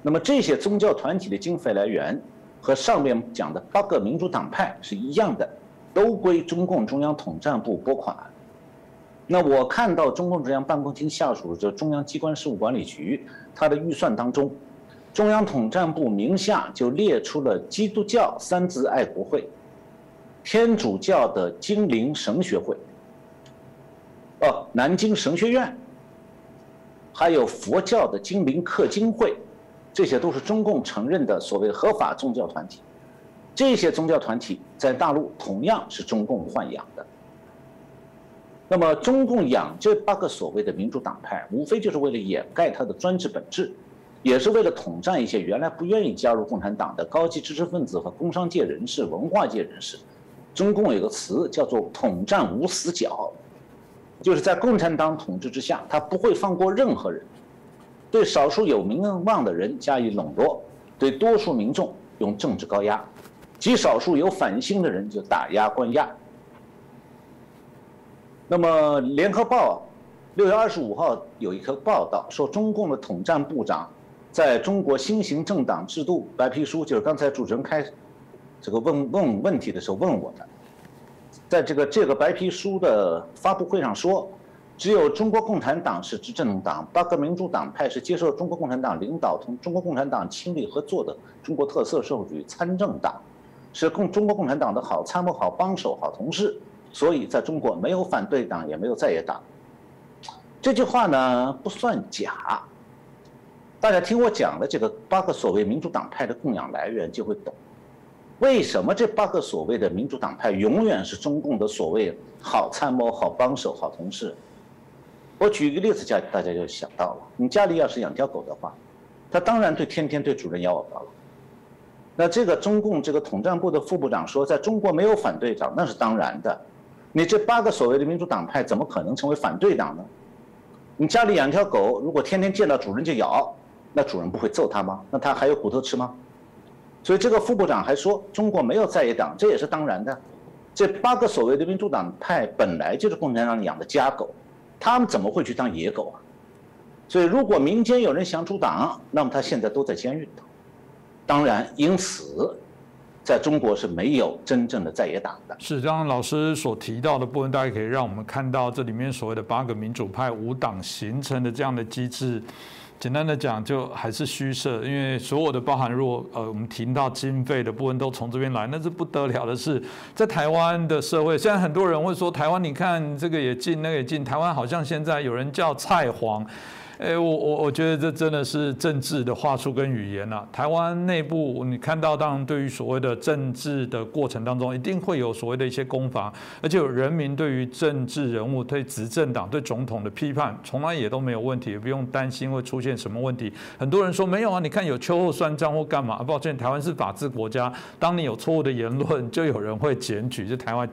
那么这些宗教团体的经费来源和上面讲的八个民主党派是一样的。都归中共中央统战部拨款。那我看到中共中央办公厅下属的中央机关事务管理局，它的预算当中，中央统战部名下就列出了基督教三自爱国会、天主教的精灵神学会、哦南京神学院，还有佛教的精灵克经会，这些都是中共承认的所谓合法宗教团体。这些宗教团体在大陆同样是中共豢养的。那么，中共养这八个所谓的民主党派，无非就是为了掩盖它的专制本质，也是为了统战一些原来不愿意加入共产党的高级知识分子和工商界人士、文化界人士。中共有个词叫做“统战无死角”，就是在共产党统治之下，他不会放过任何人，对少数有名望的人加以笼络，对多数民众用政治高压。极少数有反心的人就打压关押。那么，《联合报》六月二十五号有一个报道说，中共的统战部长在中国新型政党制度白皮书，就是刚才主持人开这个问问问题的时候问我的，在这个这个白皮书的发布会上说，只有中国共产党是执政党，八个民主党派是接受中国共产党领导同中国共产党亲密合作的中国特色社会主义参政党。是共中国共产党的好参谋、好帮手、好同事，所以在中国没有反对党，也没有在野党。这句话呢不算假，大家听我讲的这个八个所谓民主党派的供养来源，就会懂为什么这八个所谓的民主党派永远是中共的所谓好参谋、好帮手、好同事。我举一个例子，叫大家就想到了：你家里要是养条狗的话，它当然对天天对主人咬尾巴了。那这个中共这个统战部的副部长说，在中国没有反对党，那是当然的。你这八个所谓的民主党派，怎么可能成为反对党呢？你家里养条狗，如果天天见到主人就咬，那主人不会揍它吗？那它还有骨头吃吗？所以这个副部长还说，中国没有在野党，这也是当然的。这八个所谓的民主党派本来就是共产党养的家狗，他们怎么会去当野狗啊？所以如果民间有人想出党，那么他现在都在监狱里头。当然，因此，在中国是没有真正的在野党的。是，刚刚老师所提到的部分，大家可以让我们看到这里面所谓的八个民主派五党形成的这样的机制，简单的讲，就还是虚设，因为所有的包含，如果呃我们提到经费的部分都从这边来，那是不得了的事。在台湾的社会，现在很多人会说，台湾你看这个也进，那个也进，台湾好像现在有人叫蔡黄。哎，我我我觉得这真的是政治的话术跟语言了。台湾内部你看到，当然对于所谓的政治的过程当中，一定会有所谓的一些攻防，而且有人民对于政治人物、对执政党、对总统的批判，从来也都没有问题，也不用担心会出现什么问题。很多人说没有啊，你看有秋后算账或干嘛？抱歉，台湾是法治国家，当你有错误的言论，就有人会检举，是台湾。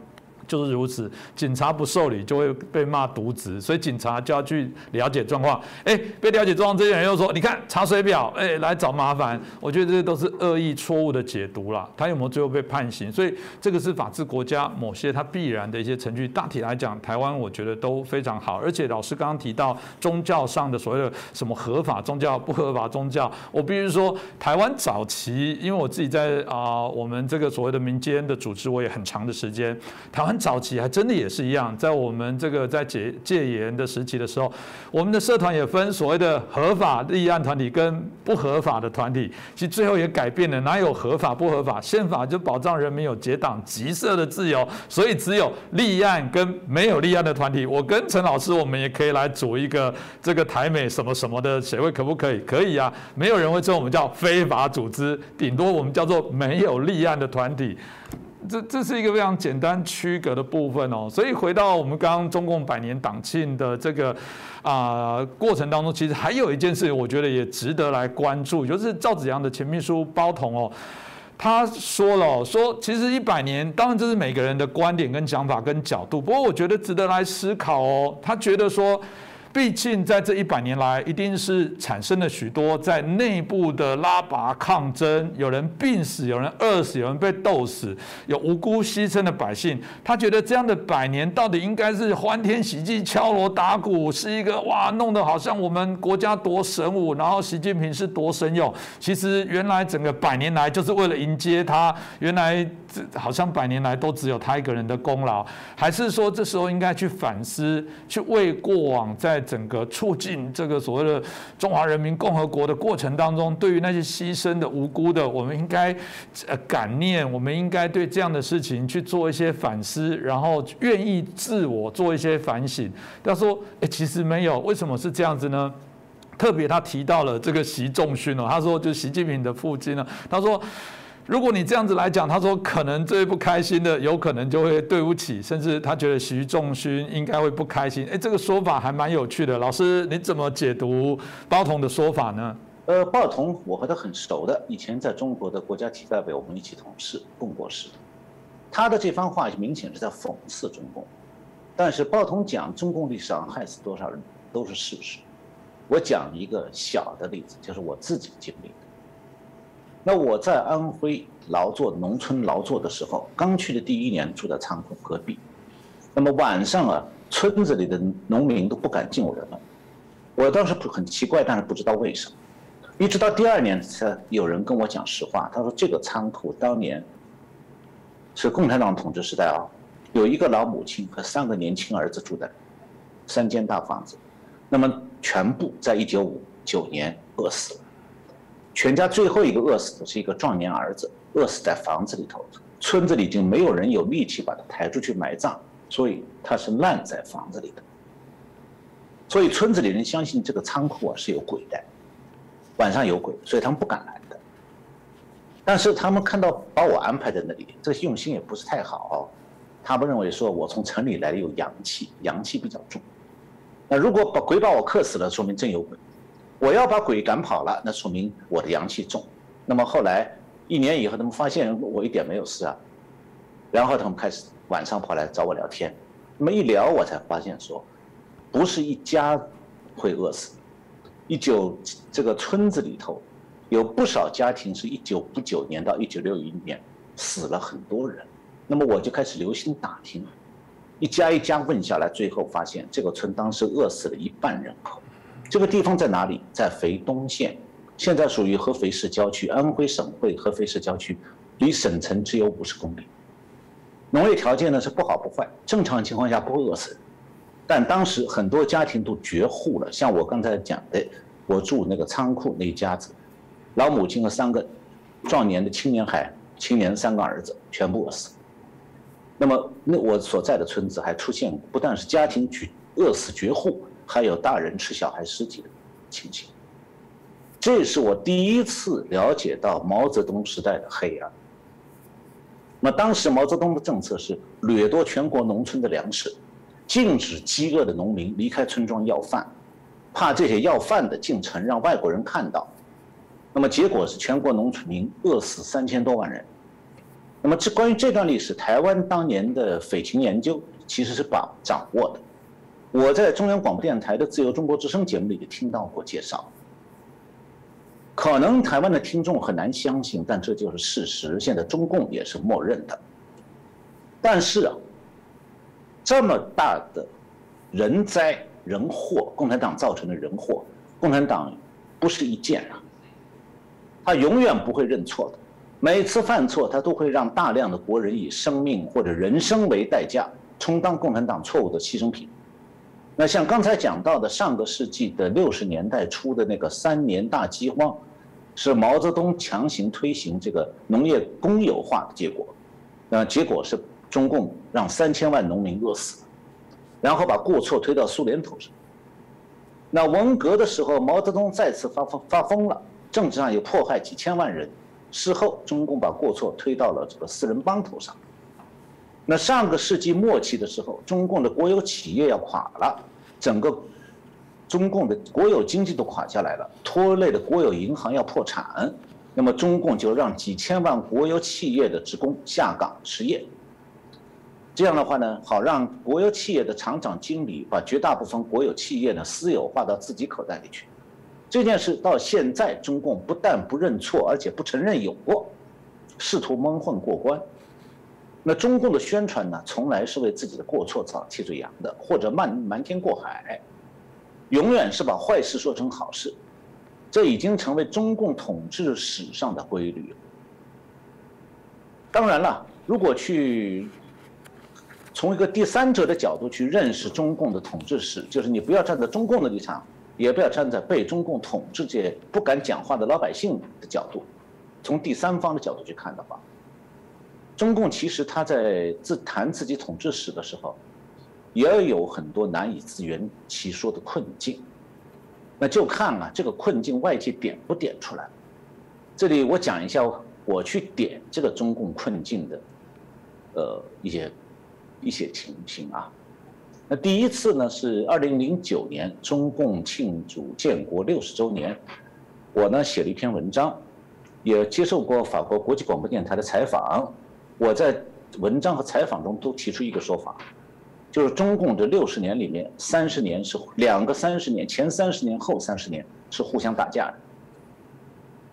就是如此，警察不受理就会被骂渎职，所以警察就要去了解状况。哎，被了解状况这些人又说：“你看查水表，哎，来找麻烦。”我觉得这些都是恶意、错误的解读啦。他有没有最后被判刑？所以这个是法治国家某些他必然的一些程序。大体来讲，台湾我觉得都非常好。而且老师刚刚提到宗教上的所谓的什么合法宗教、不合法宗教，我必须说，台湾早期，因为我自己在啊，我们这个所谓的民间的组织，我也很长的时间，台湾。早期还真的也是一样，在我们这个在戒戒严的时期的时候，我们的社团也分所谓的合法立案团体跟不合法的团体。其实最后也改变了，哪有合法不合法？宪法就保障人民有结党集社的自由，所以只有立案跟没有立案的团体。我跟陈老师，我们也可以来组一个这个台美什么什么的协会，可不可以？可以啊，没有人会称我们叫非法组织，顶多我们叫做没有立案的团体。这这是一个非常简单区隔的部分哦，所以回到我们刚刚中共百年党庆的这个啊过程当中，其实还有一件事，我觉得也值得来关注，就是赵子阳的前秘书包同哦，他说了说，其实一百年，当然这是每个人的观点跟想法跟角度，不过我觉得值得来思考哦，他觉得说。毕竟在这一百年来，一定是产生了许多在内部的拉拔抗争，有人病死，有人饿死，有人被斗死，有无辜牺牲的百姓。他觉得这样的百年到底应该是欢天喜地、敲锣打鼓，是一个哇，弄得好像我们国家多神武，然后习近平是多神勇。其实原来整个百年来就是为了迎接他，原来好像百年来都只有他一个人的功劳，还是说这时候应该去反思，去为过往在。整个促进这个所谓的中华人民共和国的过程当中，对于那些牺牲的无辜的，我们应该呃感念，我们应该对这样的事情去做一些反思，然后愿意自我做一些反省。他说：“哎，其实没有，为什么是这样子呢？特别他提到了这个习仲勋哦，他说就习近平的父亲呢，他说。”如果你这样子来讲，他说可能最不开心的，有可能就会对不起，甚至他觉得徐仲勋应该会不开心。哎，这个说法还蛮有趣的。老师，你怎么解读包同的说法呢？呃，包同我和他很熟的，以前在中国的国家体代表，我们一起同事共过事。他的这番话明显是在讽刺中共，但是包同讲中共历史上害死多少人都是事实。我讲一个小的例子，就是我自己经历的。那我在安徽劳作，农村劳作的时候，刚去的第一年住在仓库隔壁。那么晚上啊，村子里的农民都不敢进我的门。我当时很奇怪，但是不知道为什么。一直到第二年才有人跟我讲实话，他说这个仓库当年是共产党统治时代啊，有一个老母亲和三个年轻儿子住的三间大房子，那么全部在一九五九年饿死了。全家最后一个饿死的是一个壮年儿子，饿死在房子里头。村子里已经没有人有力气把他抬出去埋葬，所以他是烂在房子里的。所以村子里人相信这个仓库啊是有鬼的，晚上有鬼，所以他们不敢来的。但是他们看到把我安排在那里，这用心也不是太好。他们认为说我从城里来的有阳气，阳气比较重。那如果把鬼把我克死了，说明真有鬼。我要把鬼赶跑了，那说明我的阳气重。那么后来一年以后，他们发现我一点没有事啊，然后他们开始晚上跑来找我聊天。那么一聊，我才发现说，不是一家会饿死，一九这个村子里头有不少家庭是一九五九年到一九六一年死了很多人。那么我就开始留心打听，一家一家问下来，最后发现这个村当时饿死了一半人口。这个地方在哪里？在肥东县，现在属于合肥市郊区，安徽省会合肥市郊区，离省城只有五十公里。农业条件呢是不好不坏，正常情况下不会饿死，但当时很多家庭都绝户了。像我刚才讲的，我住那个仓库那一家子，老母亲和三个壮年的青年孩，青年三个儿子全部饿死。那么那我所在的村子还出现不但是家庭绝饿死绝户，还有大人吃小孩尸体的情形。这是我第一次了解到毛泽东时代的黑暗。那么当时毛泽东的政策是掠夺全国农村的粮食，禁止饥饿的农民离开村庄要饭，怕这些要饭的进城让外国人看到。那么结果是全国农村民饿死三千多万人。那么这关于这段历史，台湾当年的匪情研究其实是把掌握的。我在中央广播电台的《自由中国之声》节目里也听到过介绍。可能台湾的听众很难相信，但这就是事实。现在中共也是默认的。但是啊，这么大的人灾人祸，共产党造成的人祸，共产党不是一件啊，他永远不会认错的。每次犯错，他都会让大量的国人以生命或者人生为代价，充当共产党错误的牺牲品。那像刚才讲到的，上个世纪的六十年代初的那个三年大饥荒。是毛泽东强行推行这个农业公有化的结果，那结果是中共让三千万农民饿死，然后把过错推到苏联头上。那文革的时候，毛泽东再次发疯发疯了，政治上有迫害几千万人，事后中共把过错推到了这个四人帮头上。那上个世纪末期的时候，中共的国有企业要垮了，整个。中共的国有经济都垮下来了，拖累的国有银行要破产，那么中共就让几千万国有企业的职工下岗失业。这样的话呢，好让国有企业的厂长、经理把绝大部分国有企业呢私有化到自己口袋里去。这件事到现在，中共不但不认错，而且不承认有过，试图蒙混过关。那中共的宣传呢，从来是为自己的过错找替罪羊的，或者瞒瞒天过海。永远是把坏事说成好事，这已经成为中共统治史上的规律。当然了，如果去从一个第三者的角度去认识中共的统治史，就是你不要站在中共的立场，也不要站在被中共统治这不敢讲话的老百姓的角度，从第三方的角度去看的话，中共其实他在自谈自己统治史的时候。也有很多难以自圆其说的困境，那就看啊，这个困境外界点不点出来。这里我讲一下，我去点这个中共困境的，呃，一些一些情形啊。那第一次呢是二零零九年，中共庆祝建国六十周年，我呢写了一篇文章，也接受过法国国际广播电台的采访。我在文章和采访中都提出一个说法。就是中共这六十年里面，三十年是两个三十年，前三十年后三十年是互相打架的。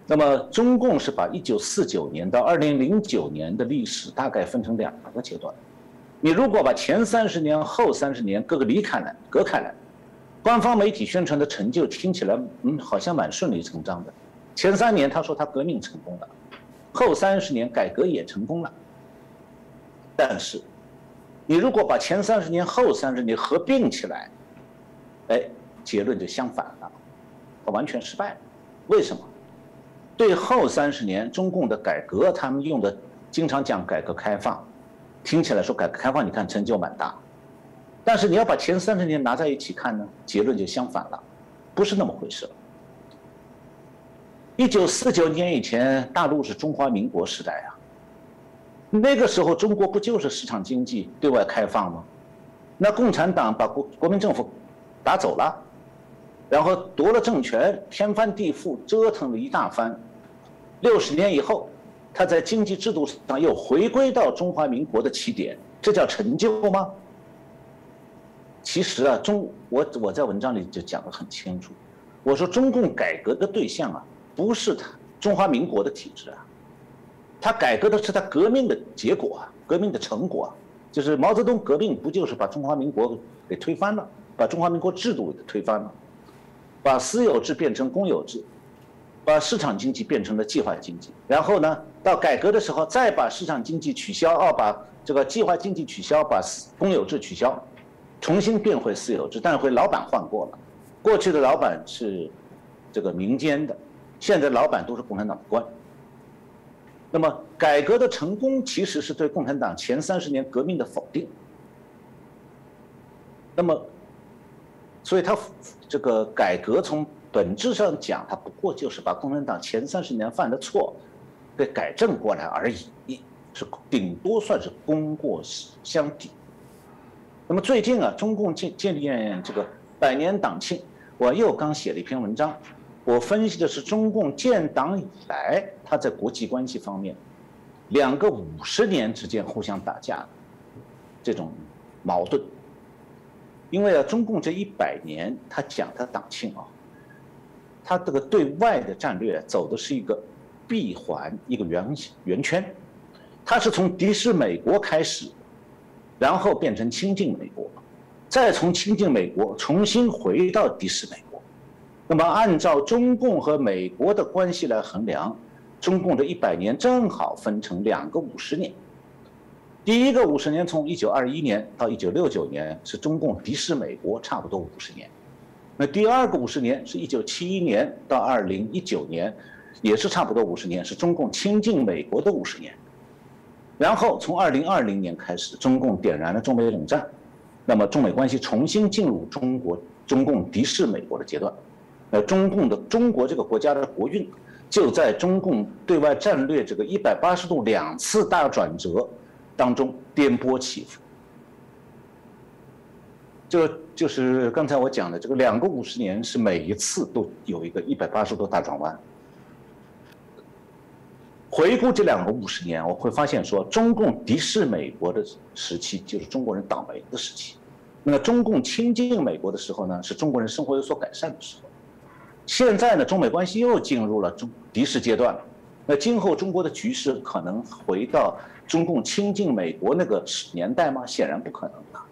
那么中共是把一九四九年到二零零九年的历史大概分成两个阶段。你如果把前三十年后三十年各个离开来隔开来，官方媒体宣传的成就听起来嗯好像蛮顺理成章的。前三年他说他革命成功了，后三十年改革也成功了，但是。你如果把前三十年、后三十年合并起来，哎，结论就相反了，它完全失败了。为什么？对后三十年中共的改革，他们用的经常讲改革开放，听起来说改革开放，你看成就蛮大。但是你要把前三十年拿在一起看呢，结论就相反了，不是那么回事。一九四九年以前，大陆是中华民国时代啊。那个时候，中国不就是市场经济对外开放吗？那共产党把国国民政府打走了，然后夺了政权，天翻地覆，折腾了一大番。六十年以后，他在经济制度上又回归到中华民国的起点，这叫成就吗？其实啊，中我我在文章里就讲得很清楚，我说中共改革的对象啊，不是他中华民国的体制啊。他改革的是他革命的结果啊，革命的成果啊，就是毛泽东革命不就是把中华民国给推翻了，把中华民国制度给推翻了，把私有制变成公有制，把市场经济变成了计划经济，然后呢，到改革的时候再把市场经济取消，哦，把这个计划经济取消，把公有制取消，重新变回私有制，但是回老板换过了，过去的老板是这个民间的，现在老板都是共产党的官。那么改革的成功其实是对共产党前三十年革命的否定。那么，所以他这个改革从本质上讲，它不过就是把共产党前三十年犯的错给改正过来而已，是顶多算是功过相抵。那么最近啊，中共建建立这个百年党庆，我又刚写了一篇文章。我分析的是中共建党以来，它在国际关系方面，两个五十年之间互相打架的这种矛盾。因为啊，中共这一百年，他讲他党庆啊，他这个对外的战略走的是一个闭环，一个圆圆圈，他是从敌视美国开始，然后变成亲近美国，再从亲近美国重新回到敌视美。那么，按照中共和美国的关系来衡量，中共的一百年正好分成两个五十年。第一个五十年从一九二一年到一九六九年是中共敌视美国，差不多五十年。那第二个五十年是一九七一年到二零一九年，也是差不多五十年，是中共亲近美国的五十年。然后从二零二零年开始，中共点燃了中美冷战，那么中美关系重新进入中国中共敌视美国的阶段。呃，中共的中国这个国家的国运，就在中共对外战略这个一百八十度两次大转折当中颠簸起伏。这就是刚才我讲的这个两个五十年，是每一次都有一个一百八十度大转弯。回顾这两个五十年，我会发现说，中共敌视美国的时期，就是中国人倒霉的时期；那中共亲近美国的时候呢，是中国人生活有所改善的时候。现在呢，中美关系又进入了中敌视阶段了。那今后中国的局势可能回到中共亲近美国那个年代吗？显然不可能了。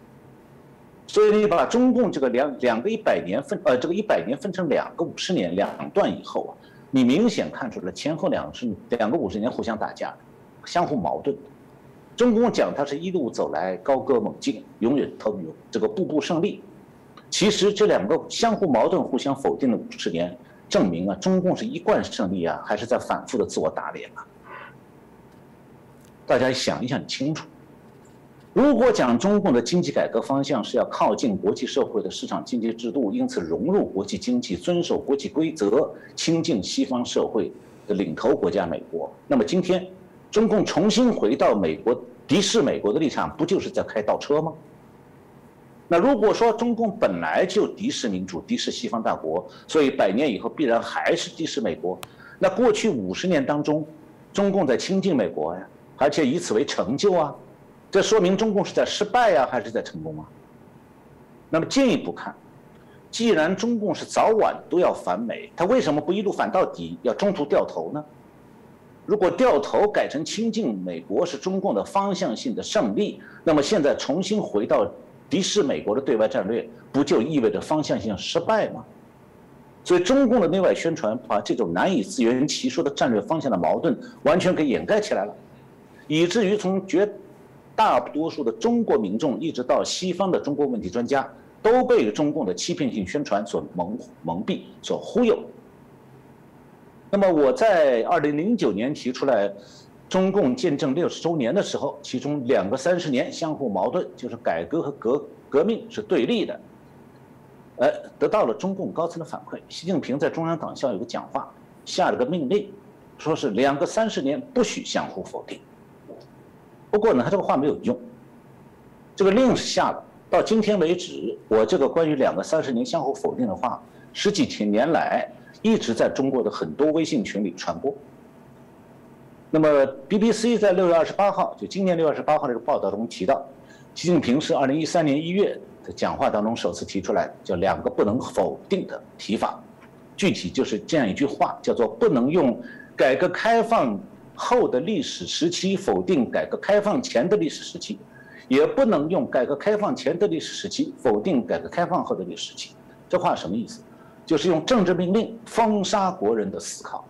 所以你把中共这个两两个一百年分呃这个一百年分成两个五十年两段以后啊，你明显看出来前后两是两个五十年互相打架，相互矛盾。中共讲它是一路走来高歌猛进，永远都有这个步步胜利。其实这两个相互矛盾、互相否定的五十年，证明啊，中共是一贯胜利啊，还是在反复的自我打脸啊？大家想一想清楚。如果讲中共的经济改革方向是要靠近国际社会的市场经济制度，因此融入国际经济、遵守国际规则、亲近西方社会的领头国家美国，那么今天中共重新回到美国敌视美国的立场，不就是在开倒车吗？那如果说中共本来就敌视民主、敌视西方大国，所以百年以后必然还是敌视美国，那过去五十年当中，中共在亲近美国呀，而且以此为成就啊，这说明中共是在失败呀，还是在成功啊？那么进一步看，既然中共是早晚都要反美，他为什么不一路反到底，要中途掉头呢？如果掉头改成亲近美国是中共的方向性的胜利，那么现在重新回到。敌视美国的对外战略，不就意味着方向性失败吗？所以中共的内外宣传把这种难以自圆其说的战略方向的矛盾完全给掩盖起来了，以至于从绝大多数的中国民众一直到西方的中国问题专家，都被中共的欺骗性宣传所蒙蒙蔽、所忽悠。那么我在二零零九年提出来。中共建政六十周年的时候，其中两个三十年相互矛盾，就是改革和革革命是对立的。呃，得到了中共高层的反馈，习近平在中央党校有个讲话，下了个命令，说是两个三十年不许相互否定。不过呢，他这个话没有用，这个令是下了，到今天为止，我这个关于两个三十年相互否定的话，十几天年来一直在中国的很多微信群里传播。那么，BBC 在六月二十八号，就今年六月二十八号这个报道中提到，习近平是二零一三年一月的讲话当中首次提出来，叫两个不能否定的提法，具体就是这样一句话，叫做不能用改革开放后的历史时期否定改革开放前的历史时期，也不能用改革开放前的历史时期否定改革开放后的历史时期。这话什么意思？就是用政治命令封杀国人的思考。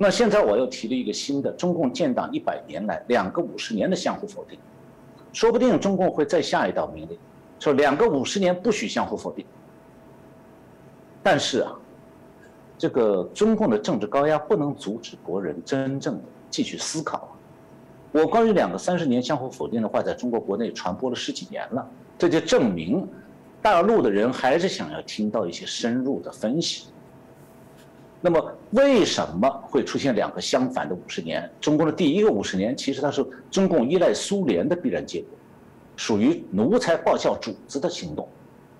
那现在我又提了一个新的，中共建党一百年来两个五十年的相互否定，说不定中共会再下一道命令，说两个五十年不许相互否定。但是啊，这个中共的政治高压不能阻止国人真正的继续思考。我关于两个三十年相互否定的话，在中国国内传播了十几年了，这就证明大陆的人还是想要听到一些深入的分析。那么，为什么？会出现两个相反的五十年？中共的第一个五十年，其实它是中共依赖苏联的必然结果，属于奴才报效主子的行动。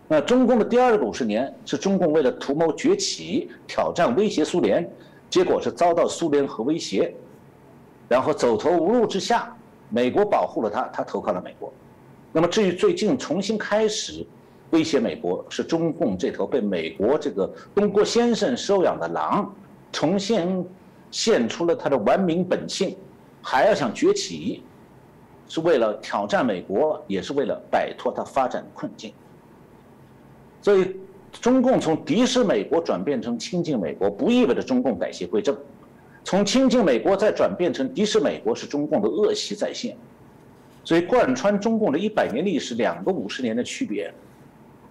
那中共的第二个五十年，是中共为了图谋崛起、挑战、威胁苏联，结果是遭到苏联核威胁，然后走投无路之下，美国保护了他，他投靠了美国。那么，至于最近重新开始。威胁美国是中共这头被美国这个东郭先生收养的狼，重新现出了他的文明本性，还要想崛起，是为了挑战美国，也是为了摆脱它发展的困境。所以，中共从敌视美国转变成亲近美国，不意味着中共改邪归正；从亲近美国再转变成敌视美国，是中共的恶习再现。所以，贯穿中共的一百年历史，两个五十年的区别。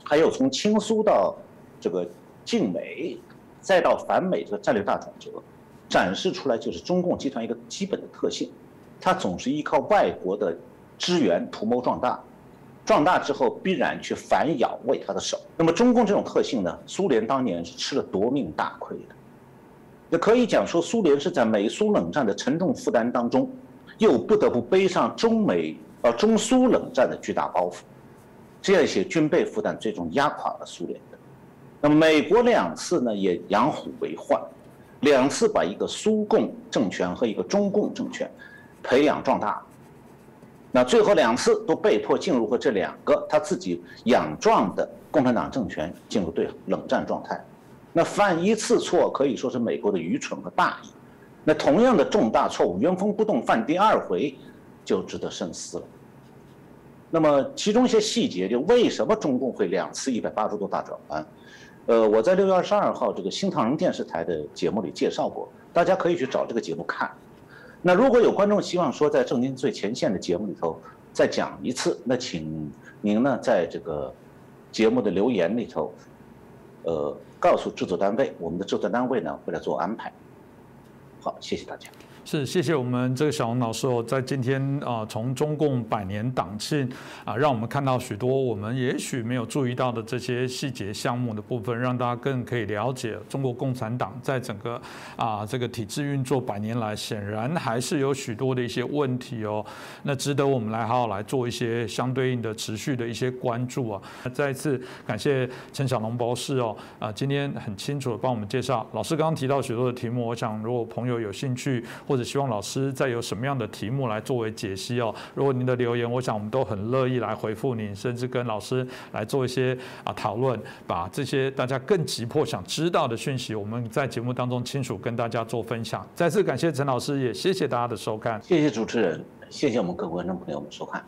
还有从亲苏到这个敬美，再到反美这个战略大转折，展示出来就是中共集团一个基本的特性，它总是依靠外国的支援图谋壮大，壮大之后必然去反咬为他的手。那么中共这种特性呢，苏联当年是吃了夺命大亏的，也可以讲说苏联是在美苏冷战的沉重负担当中，又不得不背上中美呃中苏冷战的巨大包袱。这样一些军备负担，最终压垮了苏联。那美国两次呢，也养虎为患，两次把一个苏共政权和一个中共政权培养壮大。那最后两次都被迫进入和这两个他自己养壮的共产党政权进入对冷战状态。那犯一次错可以说是美国的愚蠢和大意。那同样的重大错误，原封不动犯第二回，就值得深思了。那么其中一些细节，就为什么中共会两次一百八十度大转弯？呃，我在六月二十二号这个新唐人电视台的节目里介绍过，大家可以去找这个节目看。那如果有观众希望说在正经最前线的节目里头再讲一次，那请您呢在这个节目的留言里头，呃，告诉制作单位，我们的制作单位呢会来做安排。好，谢谢大家。是，谢谢我们这个小王老师哦，在今天啊，从中共百年党庆啊，让我们看到许多我们也许没有注意到的这些细节项目的部分，让大家更可以了解中国共产党在整个啊这个体制运作百年来，显然还是有许多的一些问题哦，那值得我们来好好来做一些相对应的持续的一些关注啊。再一次感谢陈小龙博士哦，啊，今天很清楚的帮我们介绍。老师刚刚提到许多的题目，我想如果朋友有兴趣或希望老师再有什么样的题目来作为解析哦？如果您的留言，我想我们都很乐意来回复您，甚至跟老师来做一些啊讨论，把这些大家更急迫想知道的讯息，我们在节目当中清楚跟大家做分享。再次感谢陈老师，也谢谢大家的收看。谢谢主持人，谢谢我们各位观众朋友们收看。